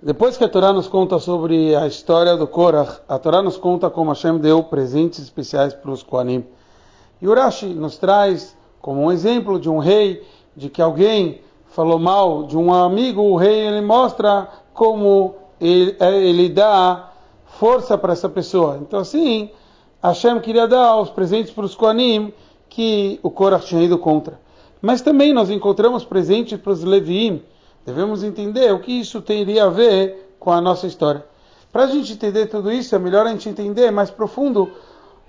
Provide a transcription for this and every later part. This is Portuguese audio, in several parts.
Depois que a Torá nos conta sobre a história do Korach, a Torá nos conta como Hashem deu presentes especiais para os Kohanim. E Urashi nos traz como um exemplo de um rei, de que alguém falou mal de um amigo, o rei ele mostra como ele, ele dá força para essa pessoa. Então assim, Hashem queria dar os presentes para os Kohanim que o Korach tinha ido contra. Mas também nós encontramos presentes para os Leviim, Devemos entender o que isso teria a ver com a nossa história. Para a gente entender tudo isso, é melhor a gente entender mais profundo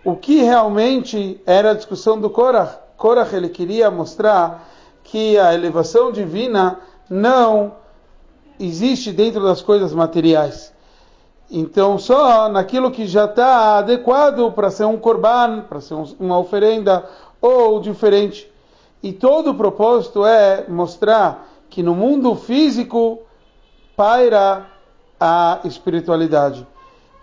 o que realmente era a discussão do Korach. Korach ele queria mostrar que a elevação divina não existe dentro das coisas materiais. Então, só naquilo que já está adequado para ser um korban, para ser uma oferenda ou diferente. E todo o propósito é mostrar que no mundo físico paira a espiritualidade.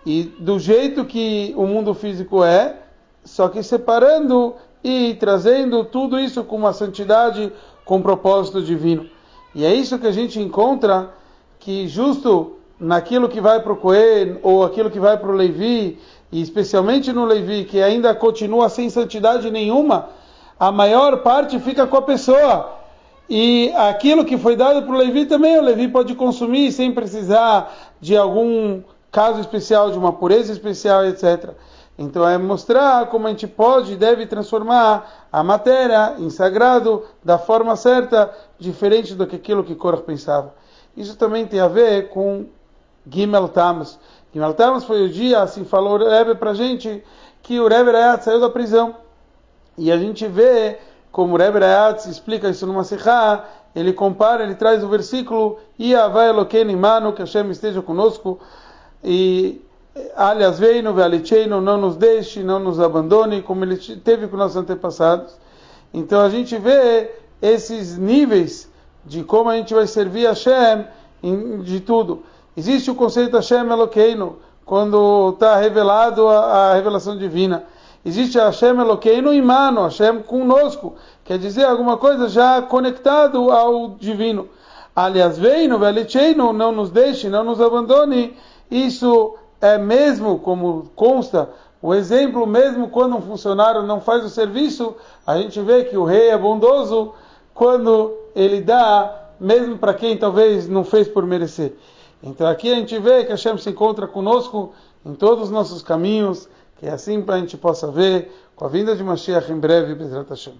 E do jeito que o mundo físico é, só que separando e trazendo tudo isso com uma santidade, com um propósito divino. E é isso que a gente encontra que justo naquilo que vai para o Cohen ou aquilo que vai para o Levi, e especialmente no Levi, que ainda continua sem santidade nenhuma, a maior parte fica com a pessoa. E aquilo que foi dado para o Levi também, o Levi pode consumir sem precisar de algum caso especial, de uma pureza especial, etc. Então é mostrar como a gente pode e deve transformar a matéria em sagrado da forma certa, diferente do que aquilo que Korach pensava. Isso também tem a ver com Gimel Tamas. Gimel Tamas foi o dia, assim falou o Rebbe para gente, que o Rebbe saiu da prisão. E a gente vê como Rebbe Rayatz explica isso numa Sikha, ele compara, ele traz o versículo Iavai Elokeinu Imanu, que Hashem esteja conosco, e aliás veino, vealicheino, não nos deixe, não nos abandone, como ele teve com nossos antepassados. Então a gente vê esses níveis de como a gente vai servir a Hashem de tudo. Existe o conceito Hashem Elokeinu, quando está revelado a, a revelação divina. Existe Hashem Elokeinu Imano, Hashem conosco. Quer dizer alguma coisa já conectado ao divino. Aliás, veio, velicheino, não nos deixe, não nos abandone. Isso é mesmo, como consta, o exemplo, mesmo quando um funcionário não faz o serviço, a gente vê que o rei é bondoso quando ele dá, mesmo para quem talvez não fez por merecer. Então aqui a gente vê que Hashem se encontra conosco em todos os nossos caminhos, que é assim a gente possa ver com a vinda de Mashiach em breve, Bezrat Hashem.